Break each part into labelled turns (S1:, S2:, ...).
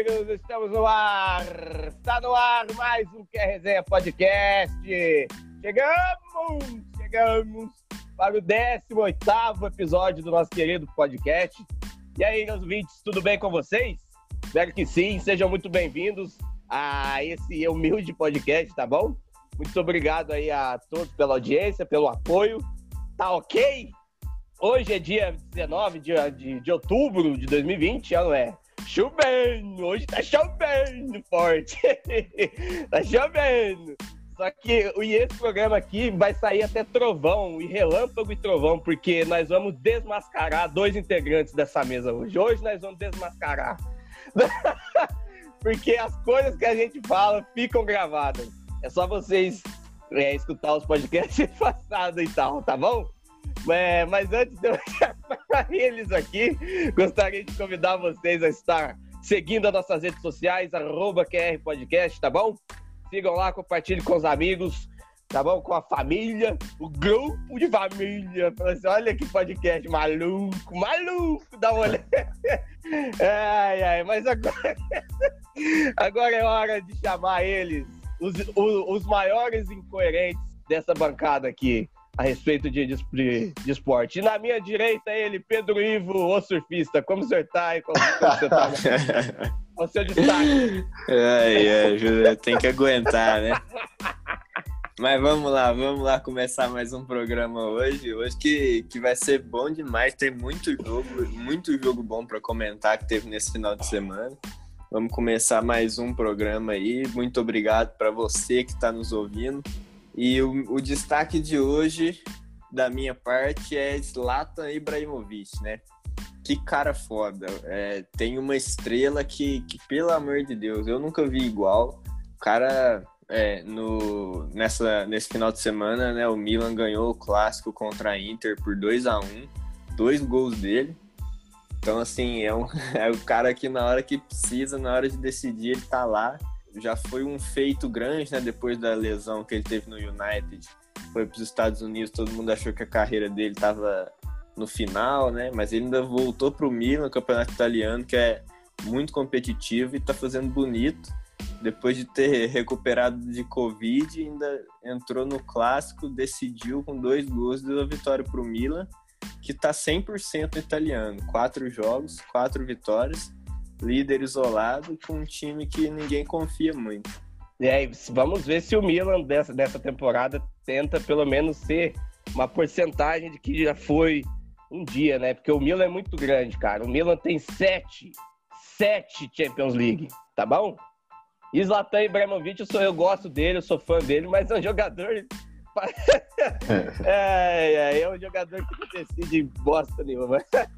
S1: amigos? Estamos no ar! Está no ar mais um Que Resenha Podcast! Chegamos! Chegamos para o 18 episódio do nosso querido podcast. E aí, meus ouvintes, tudo bem com vocês? Espero que sim, sejam muito bem-vindos a esse humilde podcast, tá bom? Muito obrigado aí a todos pela audiência, pelo apoio. Tá ok? Hoje é dia 19 de, de, de outubro de 2020, já não é? Chovendo! Hoje tá chovendo forte! tá chovendo! Só que esse programa aqui vai sair até trovão, e relâmpago e trovão, porque nós vamos desmascarar dois integrantes dessa mesa hoje. Hoje nós vamos desmascarar. porque as coisas que a gente fala ficam gravadas. É só vocês é, escutar os podcasts passados e tal, tá bom? É, mas antes de eu chamar eles aqui, gostaria de convidar vocês a estar seguindo as nossas redes sociais, arroba QR Podcast, tá bom? Sigam lá, compartilhem com os amigos, tá bom? Com a família, o grupo de família. Assim, olha que podcast maluco, maluco, dá uma olhada. Ai, ai, mas agora, agora é hora de chamar eles, os, os, os maiores incoerentes dessa bancada aqui a respeito de, de, de, esporte. E na minha direita, ele, Pedro Ivo, o surfista. Como você tá aí? Como, você tá? o seu destaque.
S2: Ai, ai, tem que aguentar, né? Mas vamos lá, vamos lá começar mais um programa hoje. Hoje que, que vai ser bom demais. Tem muito jogo, muito jogo bom para comentar que teve nesse final de semana. Vamos começar mais um programa aí. Muito obrigado para você que está nos ouvindo. E o, o, destaque de hoje, da minha parte, é Zlatan Ibrahimovic, né? Que cara foda. É, tem uma estrela que, que, pelo amor de Deus, eu nunca vi igual. O cara, é, no, nessa, nesse final de semana, né? O Milan ganhou o clássico contra a Inter por 2 a 1 Dois gols dele. Então, assim, é, um, é o cara que na hora que precisa, na hora de decidir, ele tá lá já foi um feito grande, né? Depois da lesão que ele teve no United, foi para os Estados Unidos, todo mundo achou que a carreira dele estava no final, né? Mas ele ainda voltou para o Milan, campeonato italiano, que é muito competitivo e está fazendo bonito. Depois de ter recuperado de Covid, ainda entrou no clássico, decidiu com dois gols da vitória para o Milan, que está 100% italiano. Quatro jogos, quatro vitórias líder isolado com um time que ninguém confia muito.
S1: E aí, vamos ver se o Milan dessa, dessa temporada tenta pelo menos ser uma porcentagem de que já foi um dia, né? Porque o Milan é muito grande, cara. O Milan tem sete, sete Champions League, tá bom? E Zlatan Ibrahimovic, eu, sou, eu gosto dele, eu sou fã dele, mas é um jogador é, é, é um jogador que não decide bosta nenhuma.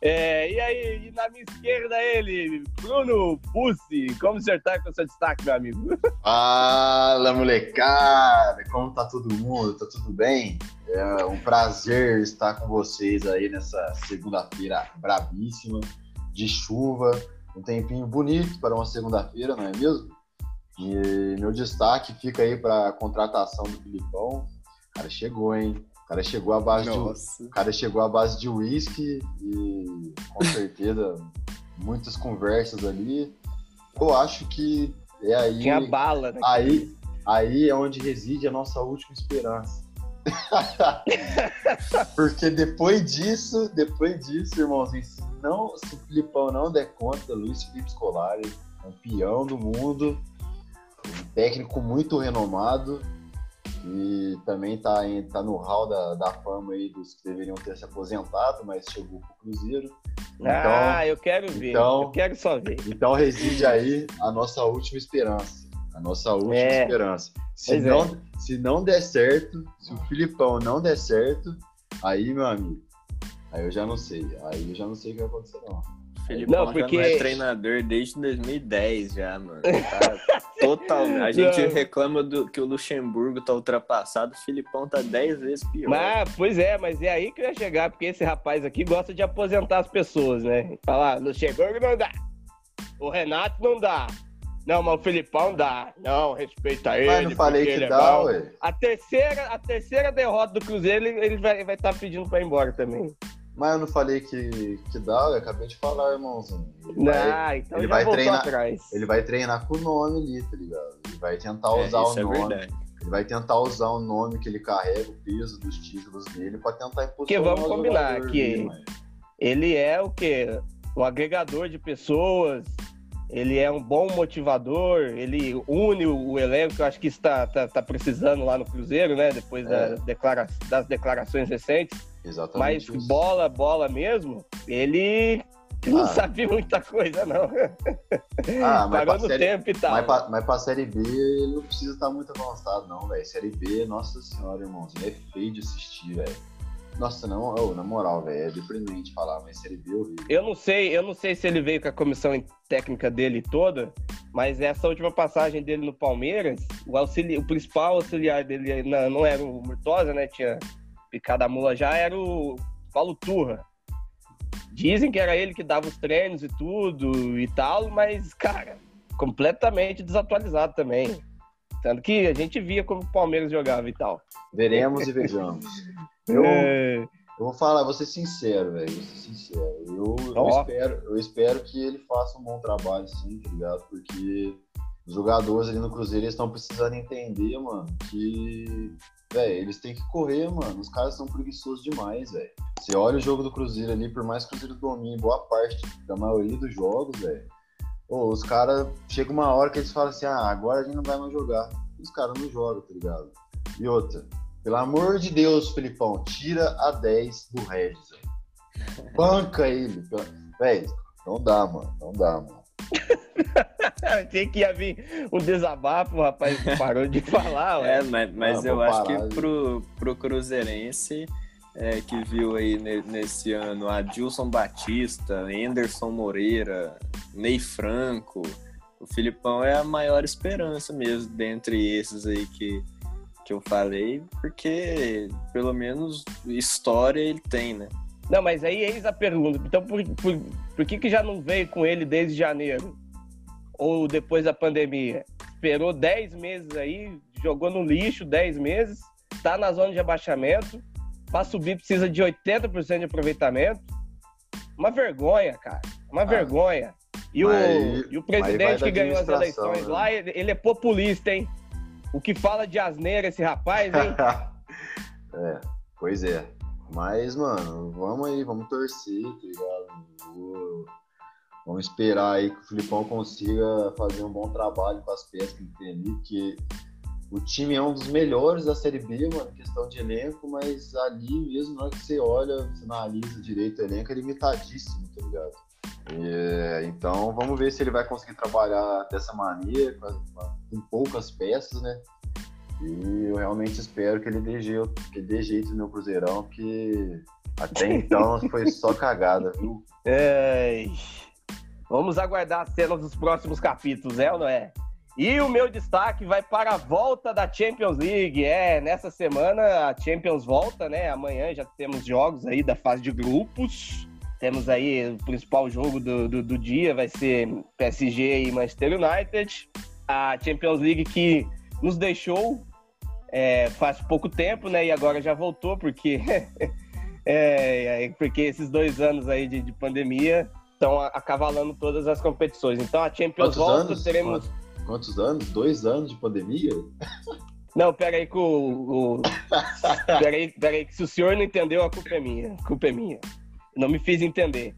S1: É, e aí, e na minha esquerda ele, Bruno Pussi. Como senhor tá com o seu destaque, meu amigo?
S3: Fala, molecada! Como tá todo mundo? Tá tudo bem? É um prazer estar com vocês aí nessa segunda-feira brabíssima, de chuva, um tempinho bonito para uma segunda-feira, não é mesmo? E meu destaque fica aí para a contratação do Filipão. O cara chegou, hein? O cara chegou à base Nossa. de, cara chegou à base de uísque e com certeza muitas conversas ali. Eu acho que é aí.
S1: Tinha bala, né?
S3: Aí, aí é onde reside a nossa última esperança. Porque depois disso, depois disso, irmãozinho, se, não, se o Filipão não der conta, Luiz Felipe Scolari, campeão do mundo, um técnico muito renomado e também está tá no hall da, da fama aí dos que deveriam ter se aposentado, mas chegou para o Cruzeiro.
S1: Então, ah, eu quero ver, então, eu quero só ver.
S3: Então reside aí a nossa última esperança. A nossa última é. esperança. Se não, é. se não der certo, se o Filipão não der certo, aí, meu amigo, aí eu já não sei. Aí eu já não sei o que vai acontecer, não.
S2: Felipe não, porque... não é treinador desde 2010 já, mano. Tá total. A gente não. reclama do, que o Luxemburgo tá ultrapassado, o Filipão tá 10 vezes pior.
S1: Mas, pois é, mas é aí que eu ia chegar, porque esse rapaz aqui gosta de aposentar as pessoas, né? Falar, Luxemburgo não dá. O Renato não dá. Não, mas o Filipão dá. Não, respeita ele. Mas
S3: não falei que
S1: é
S3: dá, ué.
S1: A terceira, a terceira derrota do Cruzeiro, ele, ele vai estar vai tá pedindo pra ir embora também.
S3: Mas eu não falei que, que dá, eu acabei de falar, irmãozinho.
S1: Ele não, vai, então ele vai treinar, atrás.
S3: Ele vai treinar com o nome ali, tá ligado? Ele vai tentar é, usar o é nome. Verdade. Ele vai tentar usar o nome que ele carrega, o peso dos títulos dele, pra tentar impulsionar
S1: Que vamos combinar que ele é o quê? O agregador de pessoas, ele é um bom motivador, ele une o elenco, que eu acho que está tá, tá precisando lá no Cruzeiro, né? Depois é. da declara das declarações recentes.
S3: Exatamente.
S1: Mas isso. bola, bola mesmo, ele ah. não sabe muita coisa, não.
S3: Ah, mas no série, tempo e tal. Mas pra, mas pra Série B ele não precisa estar muito avançado, não, velho. Série B, nossa senhora, irmãozinho, é feio de assistir, velho. Nossa, não, oh, na moral, velho, é deprimente falar, mas Série B é horrível.
S1: Eu não sei, eu não sei se ele veio com a comissão técnica dele toda, mas essa última passagem dele no Palmeiras, o, auxili, o principal auxiliar dele não, não era o Murtosa, né? Tinha picado a mula já, era o Paulo Turra. Dizem que era ele que dava os treinos e tudo e tal, mas, cara, completamente desatualizado também. Tanto que a gente via como o Palmeiras jogava e tal.
S3: Veremos e vejamos. Eu, é... eu vou falar, vou ser sincero, velho. Vou ser sincero. Eu, eu, espero, eu espero que ele faça um bom trabalho, sim, tá ligado? Porque os jogadores ali no Cruzeiro estão precisando entender, mano, que, velho, eles têm que correr, mano. Os caras são preguiçosos demais, velho. Você olha o jogo do Cruzeiro ali, por mais que o Cruzeiro domine boa parte da maioria dos jogos, velho. os caras, chega uma hora que eles falam assim, ah, agora a gente não vai mais jogar. Os caras não jogam, tá ligado? E outra, pelo amor de Deus, Filipão, tira a 10 do Regis. Banca ele. Véi, não dá, mano. Não dá, mano.
S1: Tem que ia vir um desabafo, rapaz, parou de falar.
S2: É, mas, mas eu acho que pro, pro Cruzeirense é, que viu aí nesse ano Adilson Batista, Anderson Moreira, Ney Franco, o Filipão é a maior esperança mesmo dentre esses aí que, que eu falei, porque pelo menos história ele tem, né?
S1: Não, mas aí eis a pergunta. Então, por, por, por que, que já não veio com ele desde janeiro? Ou depois da pandemia? Esperou 10 meses aí, jogou no lixo 10 meses, tá na zona de abaixamento, para subir precisa de 80% de aproveitamento. Uma vergonha, cara. Uma ah, vergonha. E, mas, o, e o presidente que ganhou as eleições né? lá, ele, ele é populista, hein? O que fala de asneira esse rapaz, hein?
S3: é, pois é. Mas, mano, vamos aí, vamos torcer, tá ligado? Vamos esperar aí que o Filipão consiga fazer um bom trabalho com as peças que tem ali, porque o time é um dos melhores da Série B, mano, questão de elenco, mas ali mesmo, na hora que você olha, você analisa direito o elenco, é limitadíssimo, tá ligado? E, então, vamos ver se ele vai conseguir trabalhar dessa maneira, com, com poucas peças, né? E eu realmente espero que ele dê jeito, que dê jeito no meu Cruzeirão, que até então foi só cagada, viu?
S1: É... Vamos aguardar as cenas dos próximos capítulos, é ou não é? E o meu destaque vai para a volta da Champions League. É, nessa semana a Champions volta, né? Amanhã já temos jogos aí da fase de grupos. Temos aí o principal jogo do, do, do dia, vai ser PSG e Manchester United. A Champions League que nos deixou é, faz pouco tempo, né? E agora já voltou, porque, é, porque esses dois anos aí de, de pandemia estão acavalando todas as competições. Então a Champions Quantos volta, anos? teremos.
S3: Quantos anos? Dois anos de pandemia?
S1: Não, peraí que o. o... peraí, peraí, que se o senhor não entendeu, a culpa é minha. A culpa é minha. Não me fiz entender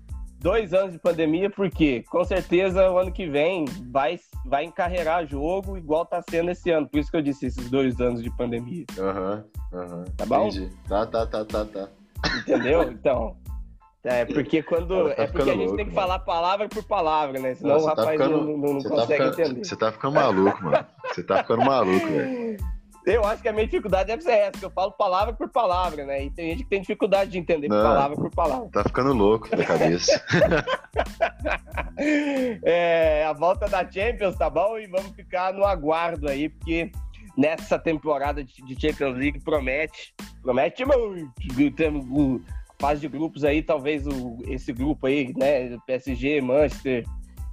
S1: dois anos de pandemia, porque com certeza o ano que vem vai, vai encarregar jogo igual tá sendo esse ano. Por isso que eu disse esses dois anos de pandemia.
S3: Aham, uhum, aham. Uhum,
S1: tá bom?
S3: Entendi. Tá, tá, tá, tá, tá.
S1: Entendeu? Então. É porque quando. Tá é porque a gente louco, tem que mano. falar palavra por palavra, né? Senão Nossa, o tá rapaz tá ficando, não, não, não tá consegue
S3: tá
S1: ficando, entender.
S3: Você tá ficando maluco, mano. Você tá ficando maluco, velho.
S1: Eu acho que a minha dificuldade deve ser essa, que eu falo palavra por palavra, né? E tem gente que tem dificuldade de entender Não, palavra por palavra.
S3: Tá ficando louco na cabeça.
S1: é, a volta da Champions, tá bom? E vamos ficar no aguardo aí, porque nessa temporada de Champions League promete, promete muito. Temos fase de grupos aí, talvez o, esse grupo aí, né? PSG, Manchester,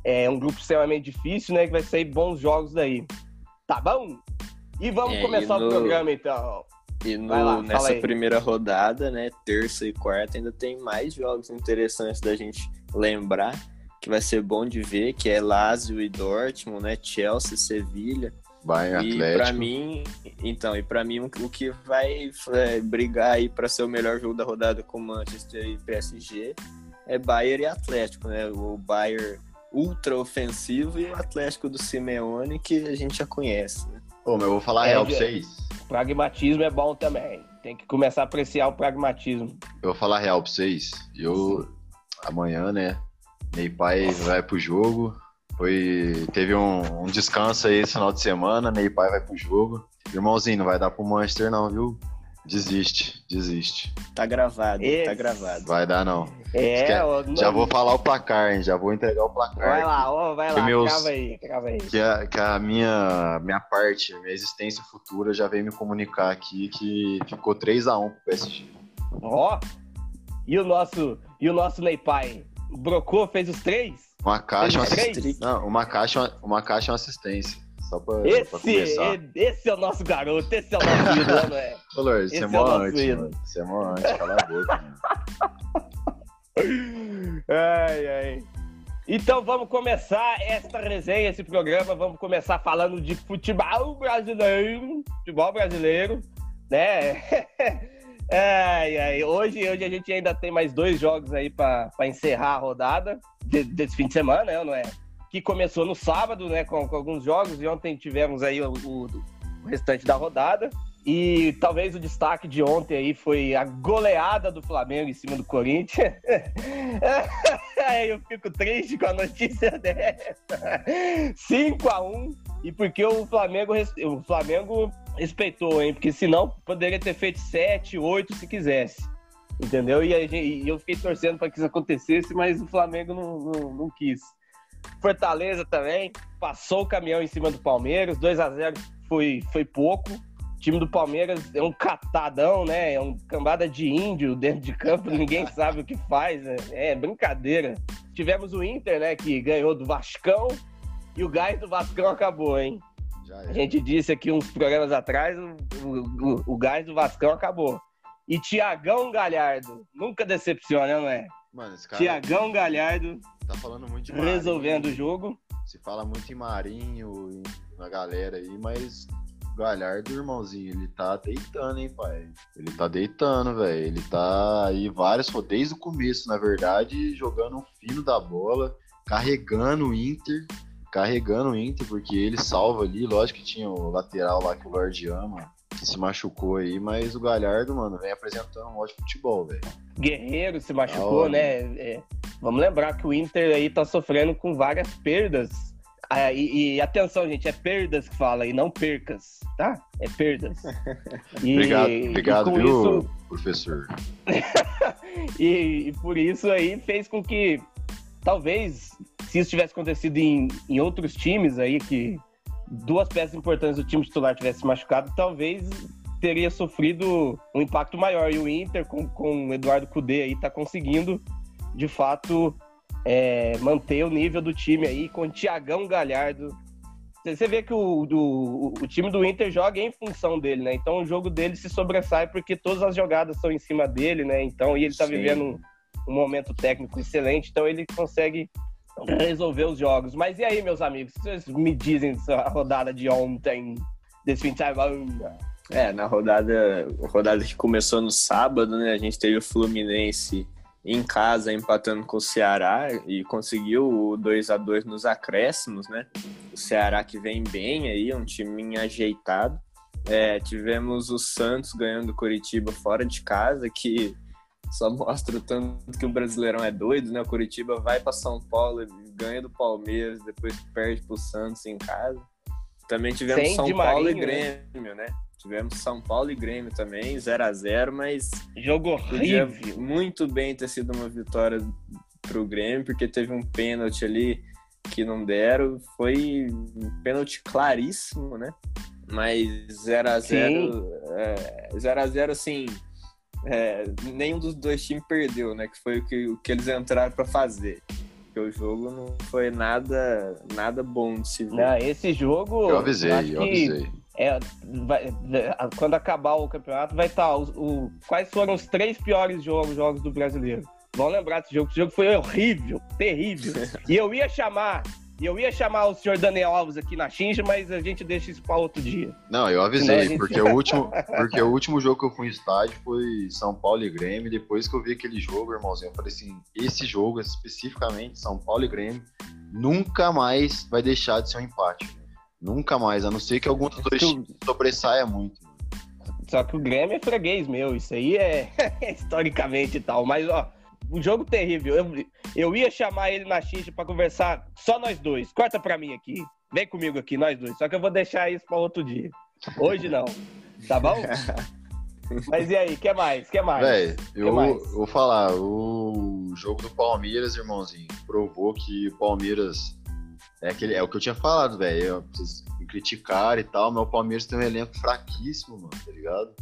S1: é um grupo extremamente difícil, né? Que vai sair bons jogos daí. Tá bom? E vamos é, começar e no... o programa, então.
S2: E no,
S1: lá,
S2: nessa primeira rodada, né, terça e quarta, ainda tem mais jogos interessantes da gente lembrar, que vai ser bom de ver, que é Lazio e Dortmund, né, Chelsea, Sevilha.
S3: Bayern
S2: E
S3: Atlético.
S2: pra mim, então, e para mim o o que vai é, brigar aí para ser o melhor jogo da rodada com Manchester e PSG é Bayern e Atlético, né? O Bayern ultra ofensivo e o Atlético do Simeone que a gente já conhece,
S3: Ô, mas eu vou falar
S1: É,
S3: real pra vocês.
S1: Pragmatismo é bom também. Tem que começar a apreciar o pragmatismo.
S3: Eu vou falar real pra vocês. Eu, amanhã, né? Meu pai vai pro jogo. Foi, teve um, um descanso aí esse final de semana. Meu pai vai pro jogo. Irmãozinho, não vai dar pro Manchester, não, viu? Desiste, desiste.
S2: Tá gravado, tá
S1: Esse-
S2: gravado.
S3: Vai dar, não.
S1: É,
S3: Quer-
S1: ó,
S3: Já vou falar o placar, hein? Já vou entregar o placar.
S1: Vai lá, ó, vai lá,
S3: meus-
S1: crava aí, crava aí.
S3: Que a, que a minha, minha parte, minha existência futura já veio me comunicar aqui que ficou 3x1 pro PSG.
S1: Ó, e o nosso, e o nosso Ney Pai? Brocou, fez os três?
S3: Uma caixa, uma
S1: três?
S3: Não, uma caixa, uma, uma caixa e uma assistência. Só pra, pra
S1: Esse,
S3: começar.
S1: e- esse é o nosso garoto, esse é o nosso ídolo, não é?
S3: Ô, Lorde, você é
S1: esse é
S3: mó antes, mano. Você é mó antes, cala a boca, mano.
S1: Ai, ai. Então vamos começar esta resenha, esse programa. Vamos começar falando de futebol brasileiro. Futebol brasileiro, né? Ai, ai. Hoje, hoje a gente ainda tem mais dois jogos aí para encerrar a rodada de- desse fim de semana, né, não é? Que começou no sábado, né? Com, com alguns jogos, e ontem tivemos aí o, o- o restante da rodada. E talvez o destaque de ontem aí foi a goleada do Flamengo em cima do Corinthians. Eu fico triste com a notícia dessa. 5 a 1 e porque o Flamengo, o Flamengo respeitou, hein? Porque senão poderia ter feito 7, 8 se quisesse. Entendeu? E, gente- e eu fiquei torcendo para que isso acontecesse, mas o Flamengo não, não, não quis. Fortaleza também passou o caminhão em cima do Palmeiras, 2 a 0 foi, foi pouco. O time do Palmeiras é um catadão, né? É um cambada de índio dentro de campo, ninguém sabe o que faz, né? É brincadeira. Tivemos o Inter, né, que ganhou do Vascão e o gás do Vascão acabou, hein? A gente disse aqui uns programas atrás, o, o, o- o gás do Vascão acabou. E Tiagão Galhardo, nunca decepciona, não é?
S3: Mano, esse cara
S1: Tiagão Galhardo
S3: tá falando muito de Marinho.
S1: resolvendo o jogo.
S3: Se fala muito em Marinho, na galera aí, mas o Galhardo, irmãozinho, ele tá deitando, hein, pai? Ele tá deitando, velho. Ele tá aí vários, desde o começo, na verdade, jogando um fino da bola, carregando o Inter, carregando o Inter, porque ele salva ali. Lógico que tinha o lateral lá que o Lorde ama, se machucou aí, mas o Galhardo, mano, vem apresentando um ótimo futebol, velho.
S1: Guerreiro se machucou, né? É, vamos lembrar que o Inter aí tá sofrendo com várias perdas. Ah, e, e atenção, gente, é perdas que fala e não percas, tá? É perdas. E-
S3: Obrigado, obrigado, viu,
S1: isso-
S3: professor?
S1: e, e por isso aí fez com que talvez se isso tivesse acontecido em, em outros times aí que duas peças importantes do time titular tivessem machucado, talvez teria sofrido um impacto maior. E o Inter, com, com o Eduardo Cudê aí, tá conseguindo, de fato, é, manter o nível do time aí com o Tiagão Galhardo. Você você vê que o, do- o time do Inter joga em função dele, né? Então o jogo dele se sobressai porque todas as jogadas são em cima dele, né? Então, e ele tá
S2: Sim.
S1: vivendo um, um momento técnico excelente, então ele consegue resolver os jogos. Mas e aí, meus amigos, vocês me dizem dessa rodada de ontem, desse fim de semana?
S2: É, na rodada, rodada que começou no sábado, né? A gente teve o Fluminense em casa empatando com o Ceará e conseguiu o 2 a 2 nos acréscimos, né? O Ceará que vem bem aí, um time ajeitado. É, tivemos o Santos ganhando o Curitiba fora de casa, que só mostra o tanto que o Brasileirão é doido, né? O Curitiba vai para São Paulo, ganha do Palmeiras, depois perde pro Santos em casa. Também tivemos
S1: Sem
S2: São Paulo
S1: Marinho,
S2: e Grêmio, né? Tivemos São Paulo e Grêmio também, 0 a 0 mas
S1: Jogo horrível.
S2: muito bem ter sido uma vitória pro Grêmio, porque teve um pênalti ali que não deram. Foi um pênalti claríssimo, né? Mas 0 a 0 é, 0 a 0 assim, é, nenhum dos dois times perdeu, né? Que foi o que, o que eles entraram para fazer. Porque o jogo não foi nada, nada bom de se ver.
S1: Não, esse jogo.
S3: Eu avisei, eu
S1: que
S3: avisei.
S1: é, vai, quando acabar o campeonato, vai estar o, o, quais foram os três piores jogos, jogos do brasileiro. Vão lembrar desse jogo. Esse jogo foi horrível, terrível. E eu ia chamar e eu ia chamar o senhor Daniel Alves aqui na Xinja, mas a gente deixa isso para outro dia.
S3: Não, eu avisei, gente... porque, o último, porque o último jogo que eu fui em estádio foi São Paulo e Grêmio. Depois que eu vi aquele jogo, irmãozinho, eu falei assim: esse jogo, especificamente, São Paulo e Grêmio, nunca mais vai deixar de ser um empate. Nunca mais, a não ser que algum dos dois times sobressaia muito.
S1: Só que o Grêmio é freguês meu, isso aí é historicamente e tal. Mas, ó, um jogo terrível. Eu, eu ia chamar ele na xixa para conversar só nós dois. Corta para mim aqui. Vem comigo aqui, nós dois. Só que eu vou deixar isso para outro dia. Hoje não. Tá bom? Mas e aí, que mais? Que mais?
S3: Véi, eu, mais? vou falar, o jogo do Palmeiras, irmãozinho, provou que o Palmeiras é, aquele, é o que eu tinha falado, velho. Vocês me criticaram e tal, mas o Palmeiras tem um elenco fraquíssimo, mano, tá ligado?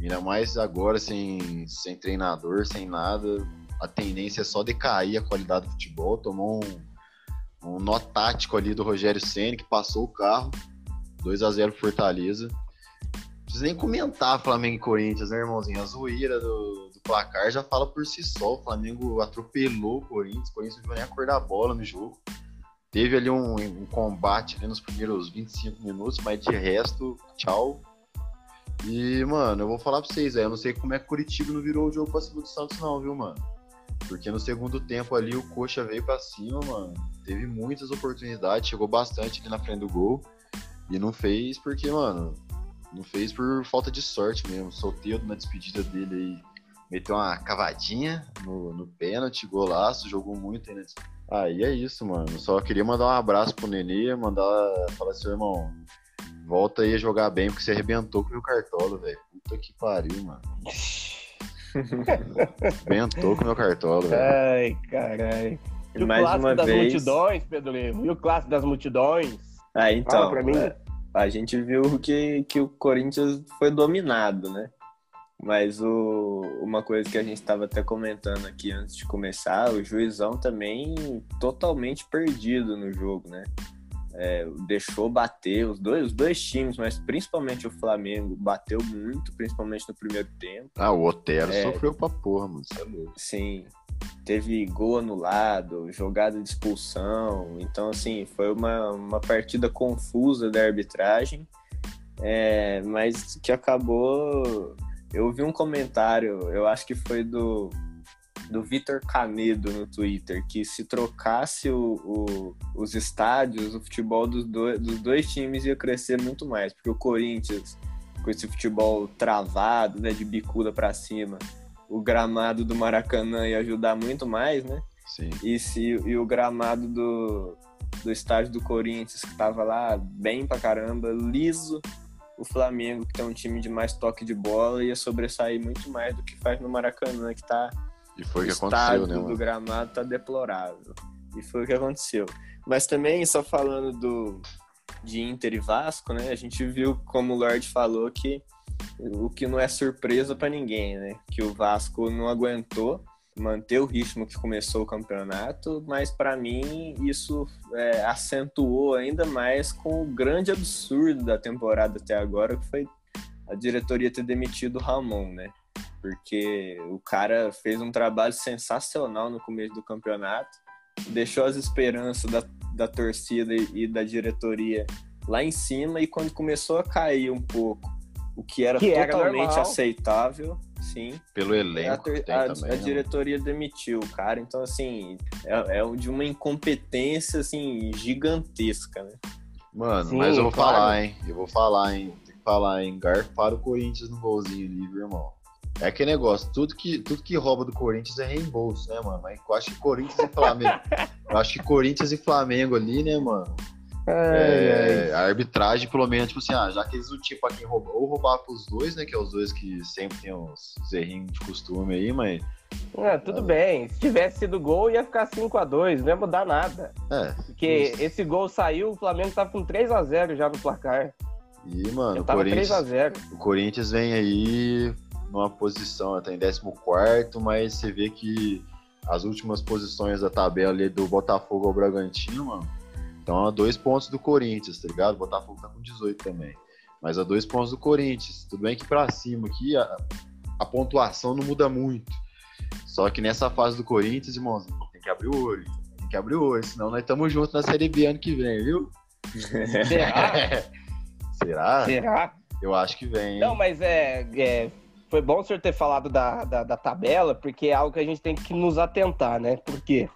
S3: Ainda mais agora, sem, sem treinador, sem nada a tendência é só decair a qualidade do futebol. Tomou um, um nó tático ali do Rogério Senna, que passou o carro. 2 a 0 Fortaleza. Não precisa nem comentar Flamengo e Corinthians, né, irmãozinho? A zoeira do, do, placar já fala por si só. O Flamengo atropelou o Corinthians. O Corinthians não viu nem acordar a bola no jogo. Teve ali um, um combate ali nos primeiros 25 minutos, mas de resto, tchau. E, mano, eu vou falar pra vocês, aí, eu não sei como é que Curitiba não virou o jogo pra cima do Santos, não, viu, mano? Porque no segundo tempo ali o Coxa veio para cima, mano. Teve muitas oportunidades, chegou bastante ali na frente do gol. E não fez porque, mano, não fez por falta de sorte mesmo. Solteiro na despedida dele aí. Meteu uma cavadinha no, no pênalti, golaço, jogou muito aí, né? Aí é isso, mano. Só queria mandar um abraço pro Nenê, mandar. Falar assim, irmão, volta aí a jogar bem, porque você arrebentou com o meu cartola, velho. Puta que pariu, mano. Ventou com meu cartola, velho.
S1: Ai, caralho. E o Mais clássico uma das vez... multidões, Pedro Levo? E o clássico das multidões?
S2: Ah, então. pra mim. É, a gente viu que, que o Corinthians foi dominado, né? Mas o, uma coisa que a gente estava até comentando aqui antes de começar, o juizão também totalmente perdido no jogo, né? É, deixou bater os dois, os dois times, mas principalmente o Flamengo bateu muito, principalmente no primeiro tempo.
S3: Ah, o Otero é, sofreu pra porra, mano.
S2: Sim. Teve gol anulado, jogada de expulsão. Então, assim, foi uma, uma partida confusa da arbitragem, é, mas que acabou. Eu vi um comentário, eu acho que foi do do Vitor Canedo no Twitter, que se trocasse o, o, os estádios, o futebol dos, do, dos dois times ia crescer muito mais, porque o Corinthians, com esse futebol travado, né, de bicuda para cima, o gramado do Maracanã ia ajudar muito mais, né?
S3: Sim.
S2: E, se, e o gramado do, do estádio do Corinthians, que tava lá bem pra caramba, liso, o Flamengo, que tem um time de mais toque de bola, ia sobressair muito mais do que faz no Maracanã, que tá
S3: e foi o que aconteceu, né?
S2: O gramado tá deplorável. E foi o que aconteceu. Mas também, só falando do, de Inter e Vasco, né? A gente viu, como o Lorde falou, que o que não é surpresa para ninguém, né? Que o Vasco não aguentou manter o ritmo que começou o campeonato, mas para mim isso é, acentuou ainda mais com o grande absurdo da temporada até agora, que foi a diretoria ter demitido o Ramon, né? Porque o cara fez um trabalho sensacional no começo do campeonato, deixou as esperanças da, da torcida e da diretoria lá em cima, e quando começou a cair um pouco, o que era que totalmente era aceitável, sim.
S3: Pelo elenco.
S2: A, a, também, a né? diretoria demitiu o cara, então, assim, é, é de uma incompetência, assim, gigantesca, né?
S3: Mano, sim, mas eu vou claro. falar, hein? Eu vou falar, hein? Tem que falar, hein? Garfar o Corinthians no golzinho ali, viu, irmão? É aquele negócio, tudo que, tudo que rouba do Corinthians é reembolso, né, mano? Mas eu acho que Corinthians e Flamengo. eu acho que Corinthians e Flamengo ali, né, mano? É, é, a arbitragem, pelo menos, tipo assim, ah, já que eles não tinham pra quem roubar, ou roubar pros dois, né? Que é os dois que sempre tem uns, errinhos de costume aí, mas.
S1: É, tudo ah, bem. Se tivesse sido gol, ia ficar 5x2, não ia mudar nada.
S3: É.
S1: Porque isso. esse gol saiu, o Flamengo tava com 3x0 já no placar.
S3: E, mano, o Corinthians, o Corinthians vem aí numa posição, até em 14, mas você vê que as últimas posições da tabela ali do Botafogo ao Bragantino, mano, estão a dois pontos do Corinthians, tá ligado? O Botafogo tá com 18 também. mas a dois pontos do Corinthians. Tudo bem que para cima aqui a, a, pontuação não muda muito. Só que nessa fase do Corinthians, irmãozinho, tem que abrir o olho. Tem que abrir o olho, senão nós estamos juntos na Série B ano que vem, viu?
S1: Será?
S3: Será?
S1: Será?
S3: Eu acho que vem. Hein?
S1: Não, mas é, é, Foi bom o senhor ter falado da, da, da, tabela, porque é algo que a gente tem que nos atentar, né? Porque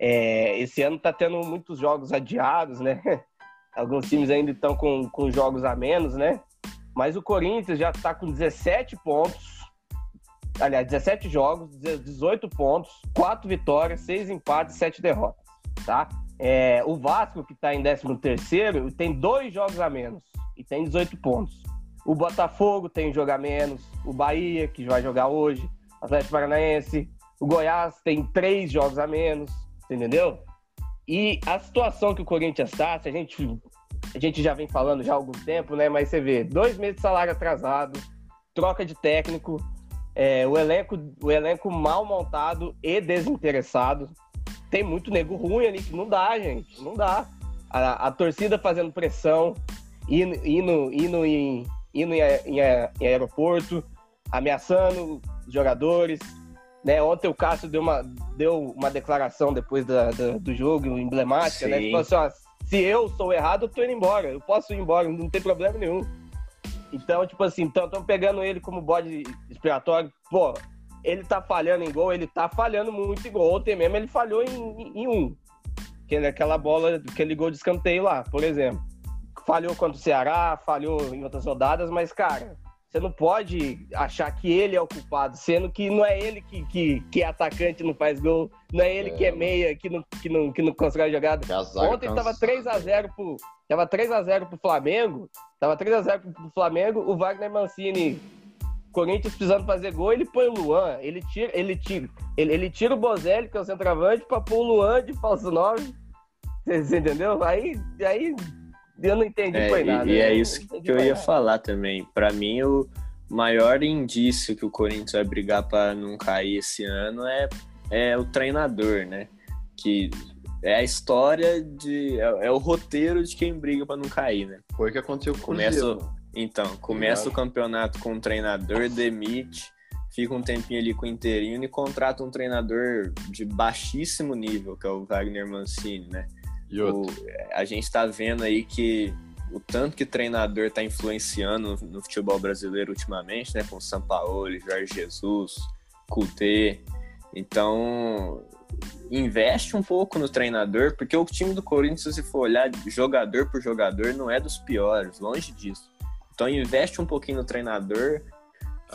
S1: é, esse ano tá tendo muitos jogos adiados, né? Alguns times ainda estão com, com jogos a menos, né? Mas o Corinthians já está com 17 pontos. Aliás, 17 jogos, 18 pontos, 4 vitórias, 6 empates, 7 derrotas, tá? É, o Vasco, que está em 13º, tem dois jogos a menos e tem 18 pontos. O Botafogo tem um jogo a menos. O Bahia, que vai jogar hoje. O Atlético Paranaense. O Goiás tem três jogos a menos. Entendeu? E a situação que o Corinthians está, a gente, a gente já vem falando já há algum tempo, né? Mas você vê, dois meses de salário atrasado, troca de técnico, é, o, elenco, o elenco mal montado e desinteressado. Tem muito nego ruim ali que não dá, gente. Não dá. A, a torcida fazendo pressão, indo, indo, indo, em, indo em, em, em aeroporto, ameaçando os jogadores, né? Ontem o Cássio deu uma, deu uma declaração depois da, da do jogo, emblemática, né? Sim. né? Falou assim, ó, se eu sou errado, eu tô indo embora. Eu posso ir embora, não tem problema nenhum. Então, tipo assim, estão pegando ele como bode expiatório. Pô, ele tá falhando em gol, ele tá falhando muito em gol. Ontem mesmo ele falhou em, em um. Que é aquela bola, aquele gol de escanteio lá, por exemplo. Falhou contra o Ceará, falhou em outras rodadas, mas, cara, você não pode achar que ele é o culpado, sendo que não é ele que, que, que é atacante não faz gol, não é ele é, que é meia, que não, que não, que não consegue jogada. Ontem estava 3x0 pro. Tava 3x0 pro Flamengo. Tava 3x0 pro Flamengo. O Wagner Mancini, Corinthians precisando fazer gol, ele põe o Luan. Ele tira, ele tira, ele, ele tira o Bozelli, que é o centroavante, pra pôr o Luan de falso 9. Você entendeu? Aí, aí eu não entendi é, foi nada.
S2: E, e é isso que eu ia nada. falar também. Para mim, o maior indício que o Corinthians vai brigar para não cair esse ano é, é o treinador, né? Que é a história de. É, é o roteiro de quem briga para não cair, né?
S3: Foi o que aconteceu com
S2: começa, o Então, começa o campeonato com um treinador, demite, fica um tempinho ali com o interino e contrata um treinador de baixíssimo nível, que é o Wagner Mancini, né? O, a gente está vendo aí que o tanto que treinador está influenciando no, futebol brasileiro ultimamente, né? Com São Paulo, Jorge Jesus, Couté. Então, investe um pouco no treinador, porque o time do Corinthians, se for olhar jogador por jogador, não é dos piores, longe disso. Então, investe um pouquinho no treinador,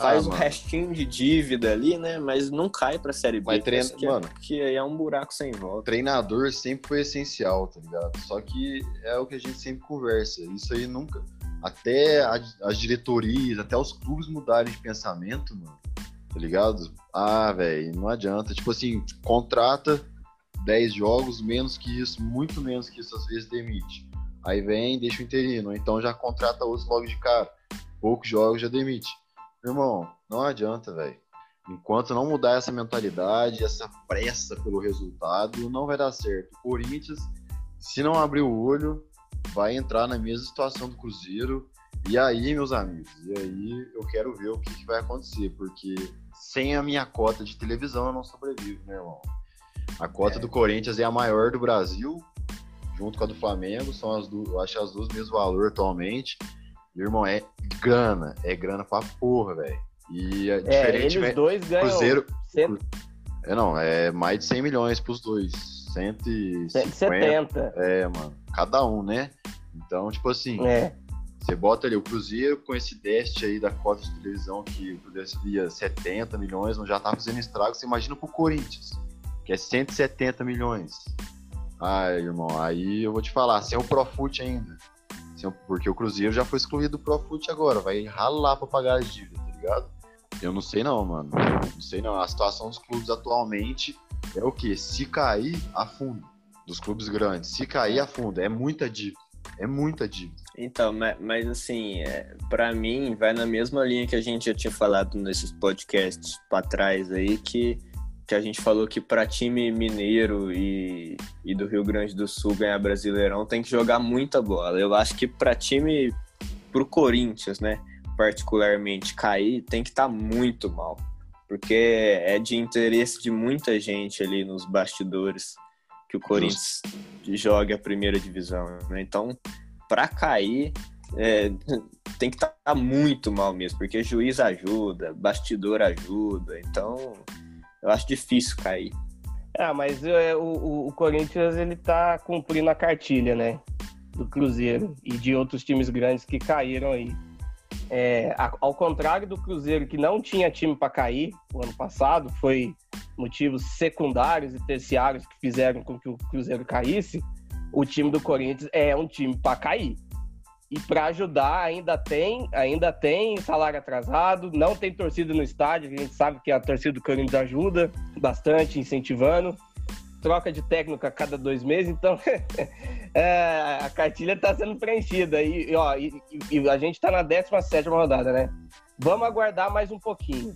S2: faz ah, um restinho de dívida ali, né? Mas não cai pra Série B.
S3: Mas treina,
S2: que,
S3: é- mano,
S2: é, que é um buraco sem volta.
S3: Treinador sempre foi essencial, tá ligado? Só que é o que a gente sempre conversa. Isso aí nunca. Até as diretorias, até os clubes mudarem de pensamento, mano. Tá ligado? Ah, velho, não adianta. Tipo assim, contrata 10 jogos, menos que isso, muito menos que isso, às vezes demite. Aí vem, deixa o interino. Então já contrata outros logo de cara. Poucos jogos já demite. Irmão, não adianta, velho. Enquanto não mudar essa mentalidade, essa pressa pelo resultado, não vai dar certo. O Corinthians, se não abrir o olho, vai entrar na mesma situação do Cruzeiro. E aí, meus amigos, e aí eu quero ver o que, que vai acontecer, porque sem a minha cota de televisão eu não sobrevivo, meu irmão. A cota é. do Corinthians é a maior do Brasil, junto com a do Flamengo, são as duas, eu acho as duas mesmo valor atualmente. Meu irmão, é grana. É grana pra porra, velho. E é,
S1: é eles dois ganham.
S3: Cruzeiro. Cento... É, não, é mais de 100 milhões pros dois. 150.
S1: 170.
S3: É, mano. Cada um, né? Então, tipo assim.
S1: É.
S3: Você bota ali o Cruzeiro com esse déficit aí da cota de televisão que o Cruzeiro via 70 milhões, não já tá fazendo estrago. Você imagina pro Corinthians, que é 170 milhões. Ai, irmão, aí eu vou te falar, sem o Profut ainda. Porque o Cruzeiro já foi excluído do Profut agora, vai ralar pra pagar as dívidas, tá ligado? Eu não sei não, mano. Não sei não. A situação dos clubes atualmente é o que? Se cair, afunda. Dos clubes grandes. Se cair, afunda. É muita dívida. É muita dívida.
S2: Então, mas, assim, é, para mim, vai na mesma linha que a gente já tinha falado nesses podcasts para trás aí, que que a gente falou que para time mineiro e, e do Rio Grande do Sul ganhar Brasileirão tem que jogar muita bola. Eu acho que para time pro Corinthians, né, particularmente cair, tem que estar tá muito mal, porque é de interesse de muita gente ali nos bastidores que o Corinthians Justo. jogue a primeira divisão, né? Então, para cair, é, tem que estar tá muito mal mesmo, porque juiz ajuda, bastidor ajuda, então eu acho difícil cair.
S1: Ah, mas é, o, o, Corinthians ele tá cumprindo a cartilha, né? Do Cruzeiro e de outros times grandes que caíram aí. É, ao contrário do Cruzeiro, que não tinha time para cair o ano passado, foi motivos secundários e terciários que fizeram com que o Cruzeiro caísse. O time do Corinthians é um time para cair. E para ajudar, ainda tem, ainda tem salário atrasado, não tem torcida no estádio, a gente sabe que a torcida do Corinthians ajuda bastante, incentivando. Troca de técnico a cada dois meses, então é, a cartilha está sendo preenchida. E, ó, e, e a gente está na 17 rodada, né? Vamos aguardar mais um pouquinho.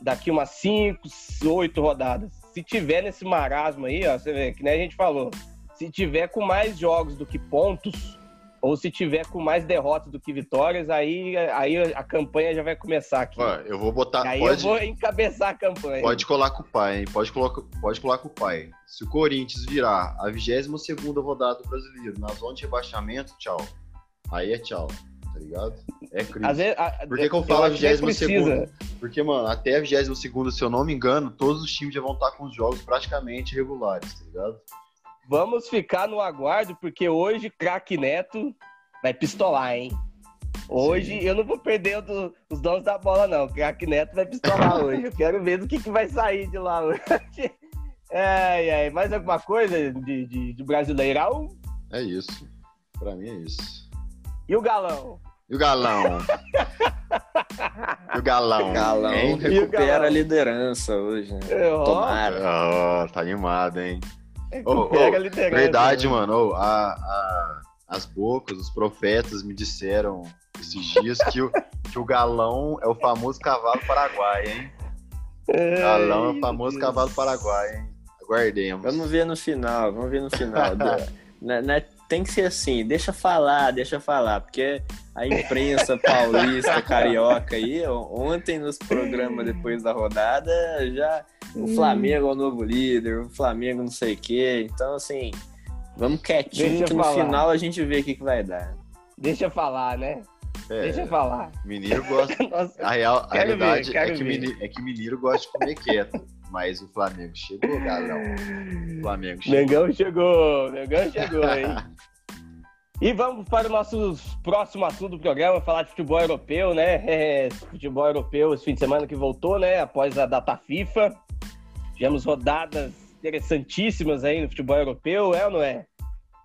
S1: Daqui umas 5, 8 rodadas. Se tiver nesse marasmo aí, ó, você vê, que nem a gente falou, se tiver com mais jogos do que pontos, ou se tiver com mais derrotas do que vitórias, aí, aí a campanha já vai começar aqui.
S3: Eu vou botar.
S1: Aí pode, eu vou encabeçar a campanha.
S3: Pode colar com o pai, hein? Pode colar, pode colar com o pai. Se o Corinthians virar a 22 rodada do brasileiro na zona de rebaixamento, tchau. Aí é tchau, tá ligado? É crise. Por que, que eu falo a 22 Porque, mano, até a 22 se eu não me engano, todos os times já vão estar com os jogos praticamente regulares, tá ligado?
S1: Vamos ficar no aguardo, porque hoje craque Neto vai pistolar, hein? Hoje Sim. eu não vou perder do, os donos da bola, não. O craque Neto vai pistolar hoje. Eu quero ver do que, que vai sair de lá hoje. É, é, mais alguma coisa de, de, de Brasileirão?
S3: É isso. Pra mim é isso.
S1: E o galão?
S3: E o galão? e o galão?
S2: O galão hein? recupera galão? a liderança hoje. Né? Tomara.
S3: Oh, tá animado, hein? Oh, oh, verdade, né? mano. Oh, a, a, as bocas, os profetas me disseram esses dias que o, que o galão é o famoso cavalo paraguai, hein? O galão é o famoso cavalo paraguai, hein? Aguardemos.
S2: Vamos ver no final, vamos ver no final. né, né, tem que ser assim, deixa falar, deixa falar, porque a imprensa paulista, carioca aí, ontem nos programas depois da rodada, já o hum. Flamengo é o novo líder, o Flamengo não sei o quê. Então, assim, vamos quietinho que no falar. final a gente vê o que, que vai dar.
S1: Deixa falar, né? É, Deixa falar.
S3: Mineiro gosta. Nossa, a real, a verdade é, que mineiro, é que Mineiro gosta de comer quieto. Mas o Flamengo chegou, galão. O Flamengo chegou.
S1: Mengão chegou, Mengão chegou, hein? E vamos para o nosso próximo assunto do programa, falar de futebol europeu, né? É, futebol europeu esse fim de semana que voltou, né? Após a data FIFA. Tivemos rodadas interessantíssimas aí no futebol europeu, é ou não é?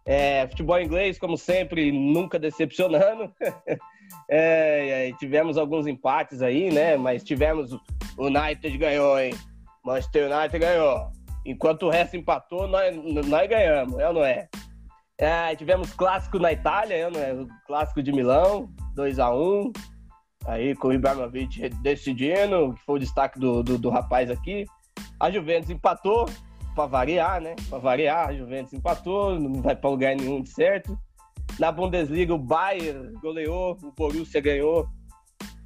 S1: é futebol inglês, como sempre, nunca decepcionando. é, tivemos alguns empates aí, né? Mas tivemos o United ganhou, hein? Manchester United ganhou. Enquanto o resto empatou, nós, nós ganhamos, é ou não é? é tivemos clássico na Itália, é ou não é? O clássico de Milão, 2 a 1 Aí com o Ibrahimovic decidindo, que foi o destaque do, do, do rapaz aqui. A Juventus empatou, para variar, né? Para variar, a Juventus empatou, não vai para lugar nenhum de certo. Na Bundesliga, o Bayern goleou, o Borussia ganhou.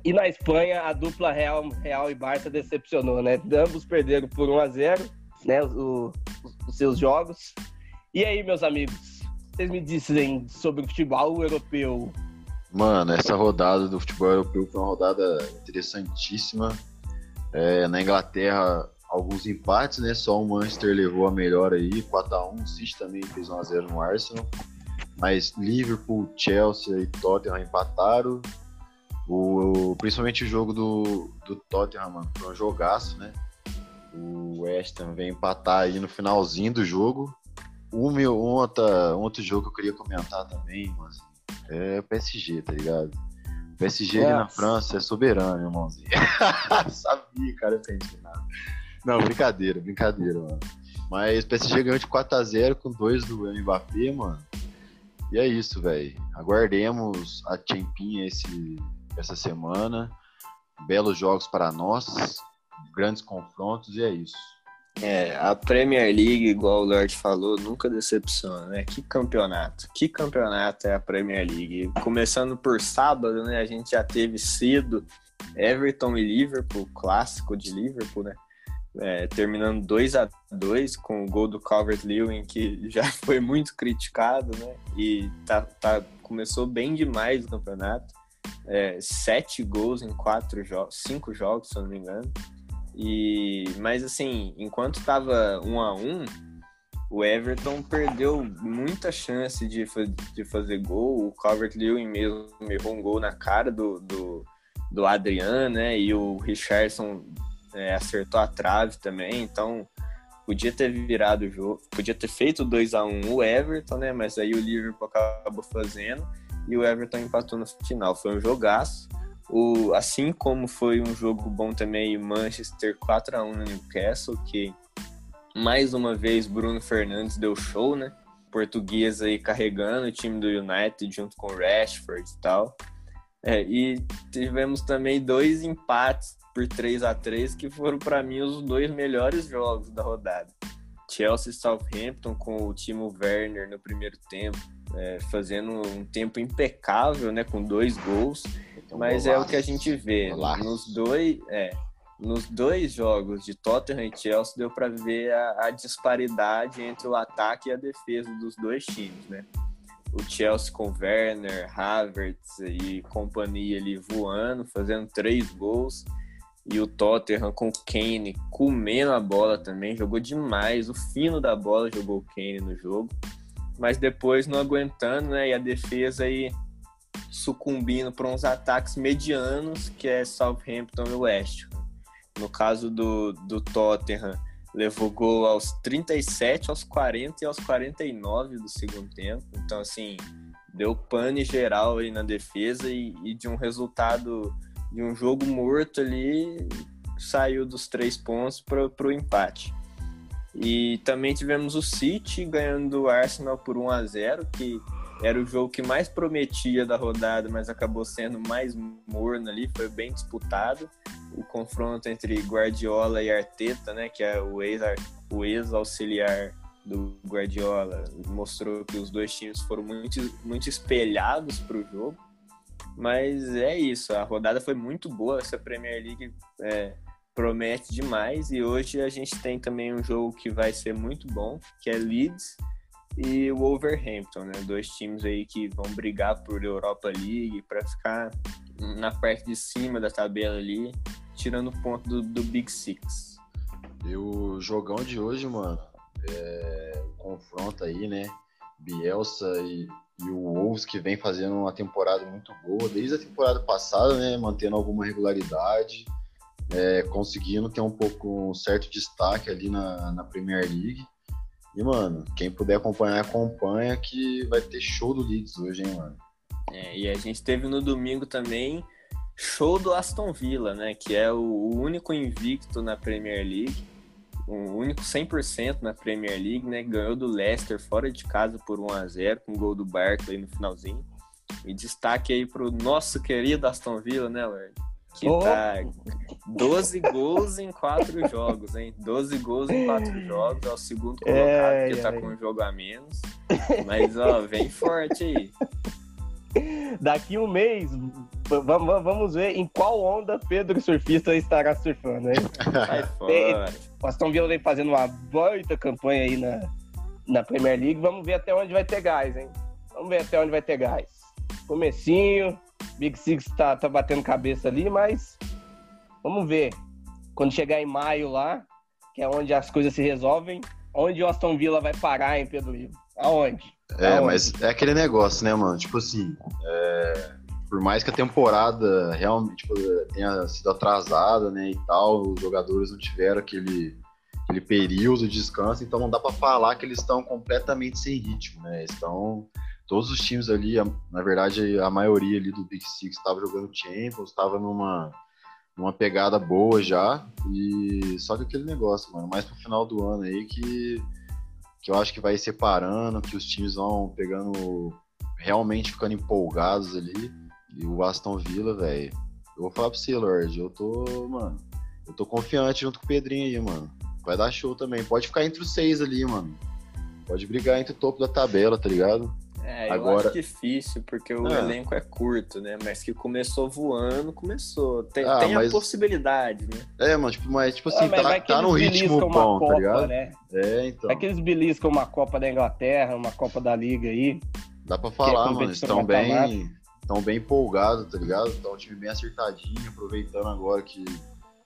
S1: E na Espanha, a dupla Real, Real e Barça decepcionou, né? Ambos perderam por 1 a 0 né? O, os, os seus jogos. E aí, meus amigos, vocês me dizem sobre o futebol europeu?
S3: Mano, essa rodada do futebol europeu foi uma rodada interessantíssima. É, na Inglaterra, alguns empates, né? Só o Manchester levou a melhor aí, 4x1. O City também fez 1x0 no Arsenal. Mas Liverpool, Chelsea e Tottenham empataram. O, principalmente o jogo do, do Tottenham, mano, foi um jogaço, né? O West Ham veio empatar aí no finalzinho do jogo. O meu, um, outra, outro jogo que eu queria comentar também, mas é o PSG, tá ligado? O PSG ali na França é soberano, irmãozinho. Sabia, cara, eu pensei nada. Não, brincadeira, brincadeira, mano. Mas o PSG ganhou de 4x0 com dois do Mbappé, mano. E é isso, velho. Aguardemos a Champinha esse, essa semana. Belos jogos para nós, grandes confrontos e é isso.
S2: É, a Premier League, igual o Lord falou, nunca decepciona, né? Que campeonato. Que campeonato é a Premier League. Começando por sábado, né? A gente já teve cedo Everton e Liverpool, clássico de Liverpool, né? É, terminando 2 a 2 com o gol do Calvert-Lewin, que já foi muito criticado, né? E tá, tá, começou bem demais o campeonato. É, sete gols em quatro jogos, cinco jogos, se eu não me engano. E, mas assim, enquanto estava um a um, o Everton perdeu muita chance de, de fazer gol. O Calvert-Lewin mesmo errou um gol na cara do, do, do Adriano, né? E o Richardson é, acertou a trave também. Então, podia ter virado o jogo, podia ter feito 2 a 1 um, o Everton, né? Mas aí o Liverpool acabou fazendo e o Everton empatou no final. Foi um jogaço. O, assim como foi um jogo bom também Manchester 4 a 1 no Newcastle, que mais uma vez Bruno Fernandes deu show, né? Português aí carregando o time do United junto com o Rashford e tal. É, e tivemos também dois empates por 3 a 3 que foram para mim os dois melhores jogos da rodada. Chelsea e Southampton com o Timo Werner no primeiro tempo, é, fazendo um tempo impecável, né, com dois gols. Então, mas é o que a gente vê nos dois, é, nos dois jogos de Tottenham e Chelsea deu para ver a, a, disparidade entre o ataque e a defesa dos dois times, né? O Chelsea com Werner, Havertz e companhia ali voando, fazendo três gols. E o Tottenham com o Kane comendo a bola também, jogou demais. O fino da bola jogou o Kane no jogo. Mas depois não aguentando, né? E a defesa aí sucumbindo para uns ataques medianos, que é Southampton e West. No caso do, do Tottenham, levou gol aos 37, aos 40 e aos 49 do segundo tempo. Então, assim, deu pane geral aí na defesa e, e de um resultado de um jogo morto ali, saiu dos três pontos para o empate. E também tivemos o City ganhando o Arsenal por 1 a 0 que era o jogo que mais prometia da rodada, mas acabou sendo mais morno ali, foi bem disputado. O confronto entre Guardiola e Arteta, né, que é o ex-auxiliar do Guardiola, mostrou que os dois times foram muito, muito espelhados para o jogo. Mas é isso, a rodada foi muito boa, essa Premier League é, promete demais e hoje a gente tem também um jogo que vai ser muito bom, que é Leeds e o Wolverhampton, né? Dois times aí que vão brigar por Europa League para ficar na parte de cima da tabela ali, tirando ponto do, do Big Six.
S3: E o jogão de hoje, mano, é, confronto aí, né? Bielsa e, e o Wolves que vem fazendo uma temporada muito boa, desde a temporada passada, né? Mantendo alguma regularidade, é, conseguindo ter um pouco um certo destaque ali na, na Premier League. E, mano, quem puder acompanhar, acompanha que vai ter show do Leeds hoje, hein, mano.
S2: É, e a gente teve no domingo também show do Aston Villa, né? Que é o único invicto na Premier League. O único 100% na Premier League, né? Ganhou do Leicester fora de casa por 1 a 0 com o gol do Barkley no finalzinho. E destaque aí pro nosso querido Aston Villa, né, Lord? Que oh. tá 12 gols em 4 jogos, hein? 12 gols em 4 jogos. É o segundo colocado é, que tá com um jogo a menos. Mas, ó, vem forte aí.
S1: Daqui um mês, vamos ver em qual onda Pedro Surfista estará surfando, hein? O Aston Villa vem fazendo uma baita campanha aí na, na Premier League. Vamos ver até onde vai ter gás, hein? Vamos ver até onde vai ter gás. Comecinho, Big Six tá, tá batendo cabeça ali, mas vamos ver. Quando chegar em maio lá, que é onde as coisas se resolvem, onde o Aston Villa vai parar, hein, Pedro? Aonde?
S3: É, mas é aquele negócio, né, mano? Tipo assim, é... por mais que a temporada realmente tipo, tenha sido atrasada, né, e tal, os jogadores não tiveram aquele, aquele período de descanso, então não dá para falar que eles estão completamente sem ritmo, né? Estão todos os times ali, na verdade, a maioria ali do Big Six estava jogando Champions, estava numa, numa pegada boa já. E só que aquele negócio, mano, mais pro final do ano aí que, que eu acho que vai separando, que os times vão pegando, realmente ficando empolgados ali. E o Aston Villa, velho, eu vou falar pra você, Lord, eu tô, mano, eu tô confiante junto com o Pedrinho aí, mano. vai dar show também. Pode ficar entre os seis ali, mano. Pode brigar entre o topo da tabela, tá ligado?
S2: É, eu
S3: Agora-
S2: acho difícil, porque o
S3: É.
S2: elenco é curto, né? Mas que começou voando, começou. Tem,
S3: Ah,
S2: tem
S3: mas-
S2: a possibilidade, né?
S3: É, mano, tipo, mas tipo assim,
S1: Ah, mas
S3: tá, tá no ritmo bom, tá
S1: Copa,
S3: ligado?
S1: né?
S3: É, então.
S1: Vai que eles beliscam uma Copa da Inglaterra, uma Copa da Liga aí.
S3: Dá pra falar,
S1: é
S3: mano. Estão bem, estão bem empolgados, tá ligado? Tá um time bem acertadinho, aproveitando agora que,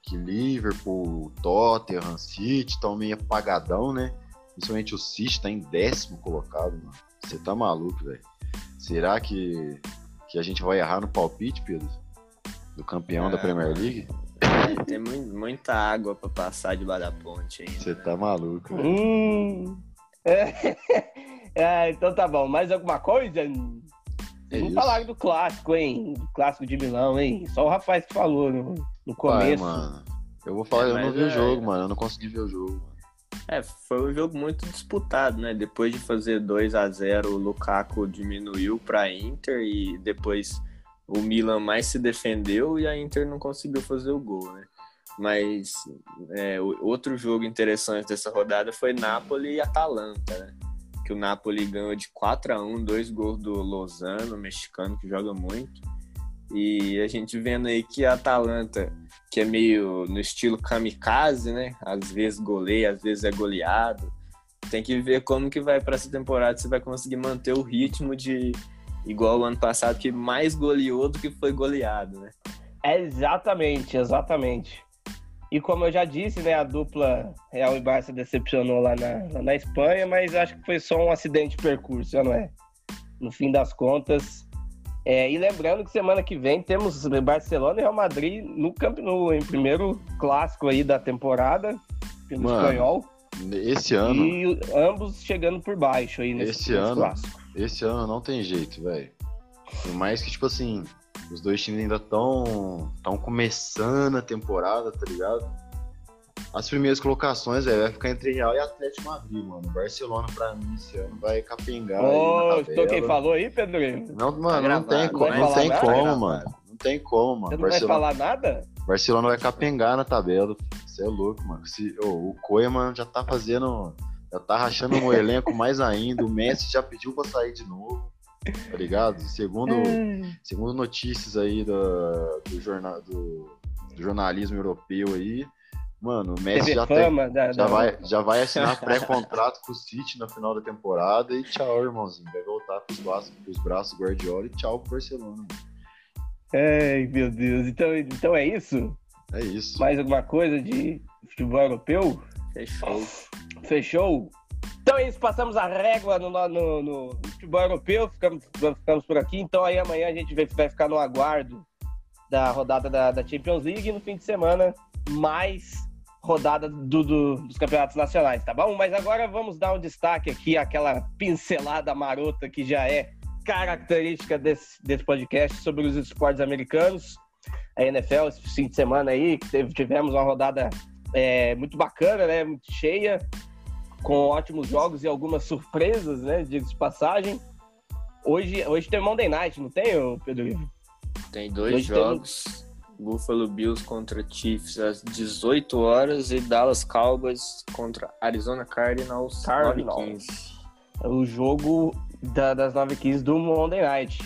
S3: que Liverpool, Tottenham, City estão meio apagadão, né? Principalmente o City tá em décimo colocado, mano. Você tá maluco, velho. Será que, que a gente vai errar no palpite, Pedro? Do campeão da
S2: Ah,
S3: Premier League?
S2: É, tem mui- muita água pra passar debaixo da ponte ainda.
S3: Você tá maluco, velho.
S1: Hum. É. É, então tá bom. Mais alguma coisa?
S3: É
S1: não
S3: isso.
S1: falaram do clássico, hein? Do clássico de Milão, hein? Só o rapaz que falou no, no
S3: Vai,
S1: começo.
S3: mano. Eu vou falar,
S2: É,
S3: eu não vi o
S2: é-
S3: jogo, mano. Eu não consegui ver o jogo.
S2: É, foi um jogo muito disputado, né? Depois de fazer 2 a 0 o Lukaku diminuiu pra Inter e depois o Milan mais se defendeu e a Inter não conseguiu fazer o gol, né? Mas é, outro jogo interessante dessa rodada foi Napoli e Atalanta, né? Que o Napoli ganhou de 4 a 1 dois gols do Lozano, mexicano, que joga muito. E a gente vendo aí que a Atalanta, que é meio no estilo kamikaze, né? Às vezes goleia, às vezes é goleado. Tem que ver como que vai para essa temporada, se vai conseguir manter o ritmo de igual o ano passado, que mais goleou do que foi goleado, né?
S1: Exatamente, exatamente. E como eu já disse, né, a dupla Real e Barça decepcionou lá na, lá na Espanha, mas acho que foi só um acidente de percurso, não é? No fim das contas. É, e lembrando que semana que vem temos Barcelona e Real Madrid no Camp em primeiro clássico aí da temporada, pelo
S3: Mano,
S1: espanhol.
S3: Esse ano,
S1: E ambos chegando por baixo aí nesse,
S3: Esse ano?
S1: clássico.
S3: esse ano não tem jeito, velho. Por mais que, tipo assim, os dois times ainda estão tão começando a temporada, tá ligado? As primeiras colocações, velho, vai ficar entre Real e Atlético Madrid, mano. Barcelona, pra mim, esse ano vai capengar.
S1: Ô,
S3: tabela.
S1: estou quem falou aí, Pedro?
S3: Não, mano, não
S2: gravado,
S3: tem,
S2: não
S3: co-
S1: vai
S3: não tem
S1: nada?
S3: como,
S2: Tá
S3: mano. Não tem como,
S1: Você
S3: mano.
S1: não vai falar nada?
S3: Barcelona vai capengar na tabela. Você é louco, mano. Se, ô, o Koeman já tá fazendo. Já tá rachando no elenco mais ainda. O Messi já pediu pra sair de novo. Tá ligado? Segundo, segundo notícias aí do, do, jornal, do, do jornalismo europeu aí, mano, o Messi
S1: TV
S3: já, tem,
S1: fama da,
S3: já,
S1: da-
S3: vai, já vai assinar pré-contrato com o City na final da temporada e tchau, irmãozinho. Vai voltar pros braços, pros braços Guardiola e tchau pro Barcelona.
S1: Ai, meu Deus. Então, então é isso?
S3: É isso.
S1: Mais alguma coisa de futebol europeu?
S2: Fechou.
S1: Fechou? Então é isso, passamos a régua no, no, no- no futebol europeu, ficamos, ficamos por aqui. Então aí amanhã a gente vai, vai ficar no aguardo da rodada da, da Champions League e no fim de semana mais rodada do- do- dos campeonatos nacionais, tá bom? Mas agora vamos dar um destaque aqui àquela pincelada marota que já é característica desse, desse podcast sobre os esportes americanos. A NFL, esse fim de semana aí, tivemos uma rodada é, muito bacana, né? Muito cheia com ótimos jogos e algumas surpresas, né? Diga de passagem. Hoje, hoje tem Monday Night, não tem, Pedro?
S2: Tem dois
S1: Hoje
S2: jogos. Buffalo Bills contra Chiefs às 18 horas e Dallas Cowboys contra Arizona Cardinals,
S1: Cardinals.
S2: 9h15.
S1: É o jogo da- das 9h15 do Monday Night.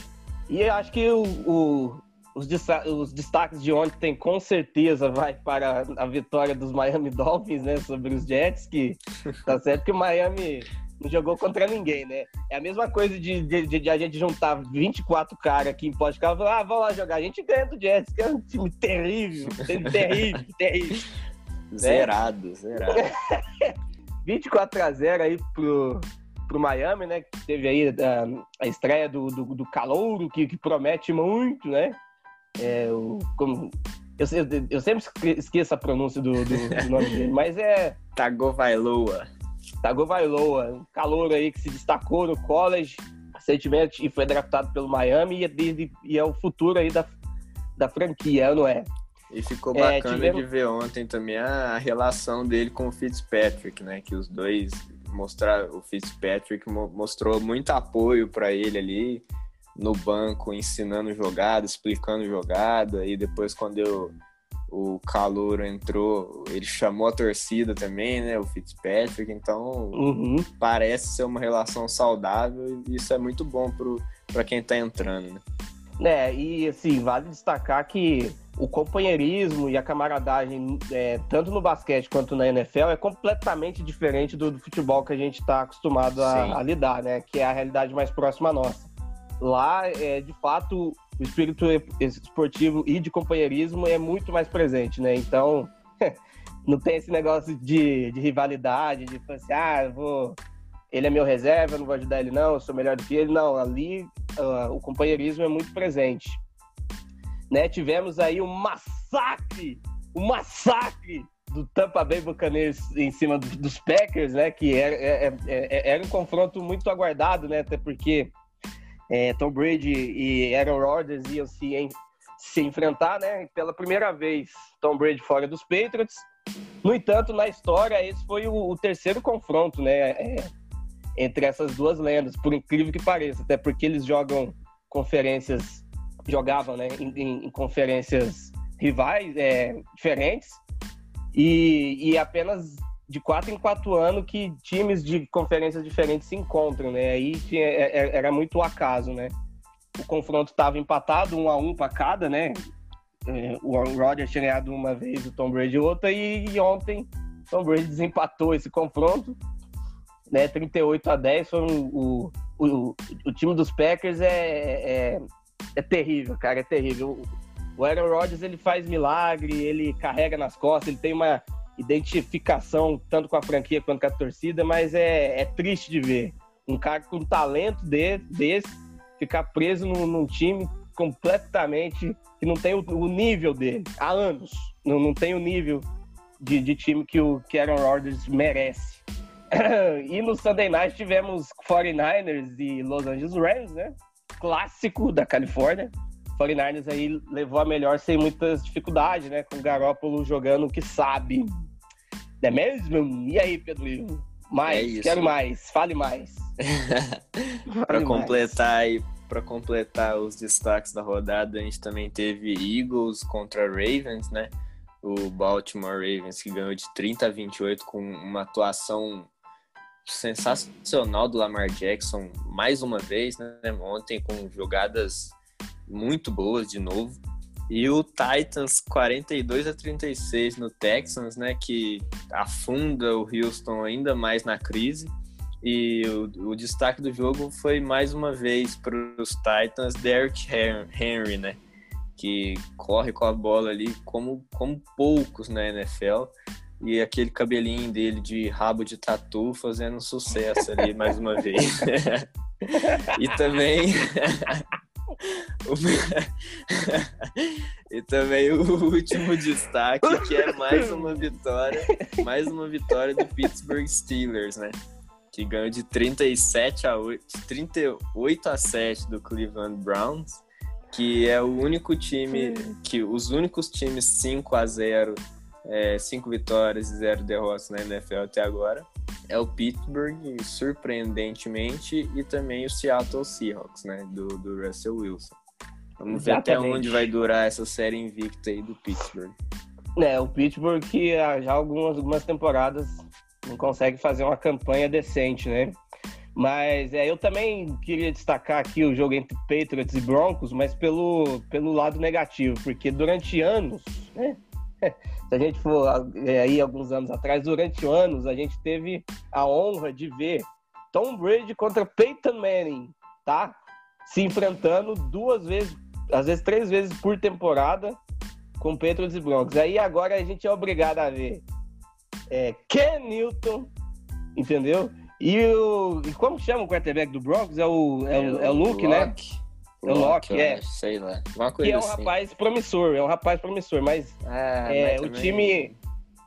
S1: E eu acho que o, o- os, desta- os destaques de ontem com certeza vai para a vitória dos Miami Dolphins, né? Sobre os Jets, que tá certo que o Miami não jogou contra ninguém, né? É a mesma coisa de, de- de- de a gente juntar 24 caras aqui em podcast e falar, ah, vamos lá jogar. A gente ganha do Jets, que é um time terrível, terrível, terrível.
S2: Zerado, zerado.
S1: 24 a 0 aí pro, pro Miami, né? Que teve aí a, a estreia do, do, do Calouro, que, que promete muito, né? É, o, como, eu, sei- eu sempre esque- esqueço a pronúncia do, do- do nome dele, mas é
S2: Tagovailoa.
S1: Tagovailoa, um calouro aí que se destacou no college recentemente e foi draftado pelo Miami e, é e é o futuro aí da, da franquia, não é?
S2: E ficou
S1: É,
S2: bacana
S1: tivemos-
S2: de ver ontem também a relação dele com o Fitzpatrick, né? Que os dois mostraram, o Fitzpatrick mo- mostrou muito apoio para ele ali no banco, ensinando jogada, explicando jogada, e depois quando deu, o calor entrou, ele chamou a torcida também, né? O Fitzpatrick, então uhum. parece ser uma relação saudável e isso é muito bom para quem está entrando, né?
S1: É, e assim, vale destacar que o companheirismo e a camaradagem, é, tanto no basquete quanto na NFL, é completamente diferente do, do futebol que a gente está acostumado a, a, lidar, né? Que é a realidade mais próxima à nossa. Lá, é, de fato, o espírito esportivo e de companheirismo é muito mais presente, né? Então, não tem esse negócio de, de rivalidade, de assim, ah, vou ele é meu reserva, não vou ajudar ele não, eu sou melhor do que ele. Não, ali uh, o companheirismo é muito presente. Né? Tivemos aí um massacre, um massacre do Tampa Bay Buccaneers em cima dos Packers, né? Que era, era, é, é, é, era um confronto muito aguardado, né? Até porque é, Tom Brady e Aaron Rodgers iam se, se enfrentar, né? Pela primeira vez, Tom Brady fora dos Patriots. No entanto, na história, esse foi o, o terceiro confronto, né? É, entre essas duas lendas, por incrível que pareça, até porque eles jogam conferências, jogavam né, em, em conferências rivais é, diferentes, e, e apenas de quatro em quatro anos que times de conferências diferentes se encontram, né? Aí tinha, é, é, era muito acaso, né? O confronto estava empatado, um a um para cada, né? É, o Rodgers tinha ganhado uma vez, o Tom Brady outra, e, e ontem Tom Brady desempatou esse confronto né? 38 a 10 foi um, o, o, o time dos Packers é, é, é, terrível, cara, é terrível. O Aaron Rodgers ele faz milagre, ele carrega nas costas, ele tem uma identificação tanto com a franquia quanto com a torcida, mas é, é triste de ver um cara com talento de, desse ficar preso num, num, time completamente que não tem o, o, nível dele há anos, não, não tem o nível de, de time que o que Aaron Rodgers merece. e no Sunday Night tivemos 49ers e Los Angeles Rams, né? Clássico da Califórnia. 49ers aí levou a melhor sem muitas dificuldades, né? Com o Garópolo jogando o que sabe. Não é mesmo? E aí, Pedro? Mais, é quero mais, fale mais.
S2: para completar aí, para completar os destaques da rodada, a gente também teve Eagles contra Ravens, né? O Baltimore Ravens que ganhou de 30 a 28 com uma atuação sensacional do Lamar Jackson mais uma vez, né? Ontem com jogadas muito boas de novo. E o Titans 42 a 36 no Texans, né, que afunda o Houston ainda mais na crise. E o, o destaque do jogo foi mais uma vez para os Titans, Derrick Henry, né, que corre com a bola ali como, como poucos na NFL e aquele cabelinho dele de rabo de tatu fazendo sucesso ali mais uma vez. e também e também o último destaque que é mais uma vitória, mais uma vitória do Pittsburgh Steelers, né? Que ganhou de 37 a 8, 38 a 7 do Cleveland Browns, que é o único time que os únicos times 5 a 0 é, cinco vitórias e zero derrotas na NFL até agora. É o Pittsburgh, surpreendentemente, e também o Seattle Seahawks, né, do, do Russell Wilson. Vamos Exatamente. ver até onde vai durar essa série invicta aí do Pittsburgh.
S1: É, o Pittsburgh que já algumas, algumas temporadas não consegue fazer uma campanha decente, né? Mas é, eu também queria destacar aqui o jogo entre Patriots e Broncos, mas pelo, pelo lado negativo, porque durante anos, né? Se a gente for é, aí alguns anos atrás, durante anos, a gente teve a honra de ver Tom Brady contra Peyton Manning, tá? Se enfrentando duas vezes, às vezes três vezes por temporada com Patriots e Broncos. Aí agora a gente é obrigado a ver é, Ken Newton, entendeu? E, o, e como chama o quarterback do Broncos? É o, é, o, é o Luke, né?
S2: O Locke, é. Sei lá.
S1: Uma coisa que é um assim. rapaz promissor, é um rapaz promissor, mas, ah, é, mas o time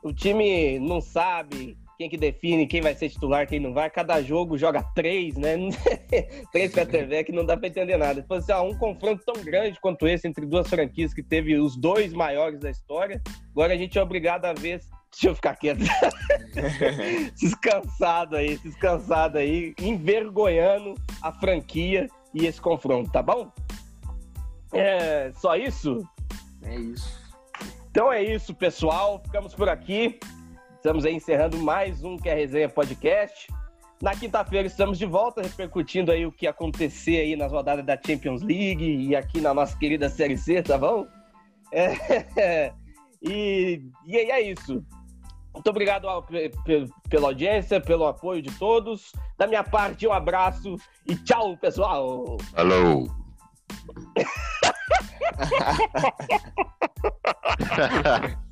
S1: o time não sabe quem que define quem vai ser titular, quem não vai. Cada jogo joga três, né? três TV que não dá para entender nada. Tipo assim, um confronto tão grande quanto esse entre duas franquias que teve os dois maiores da história. Agora a gente é obrigado a ver. Deixa eu ficar quieto. descansado aí, descansado aí, envergonhando a franquia e esse confronto, tá bom? É só isso?
S2: É isso.
S1: Então é isso, pessoal. Ficamos por aqui. Estamos aí encerrando mais um Que é Resenha Podcast. Na quinta-feira estamos de volta, repercutindo aí o que acontecer aí nas rodadas da Champions League e aqui na nossa querida Série C, tá bom? É, e, e é isso. Muito obrigado ao, pela audiência, pelo apoio de todos. Da minha parte, um abraço e tchau, pessoal.
S3: Alô.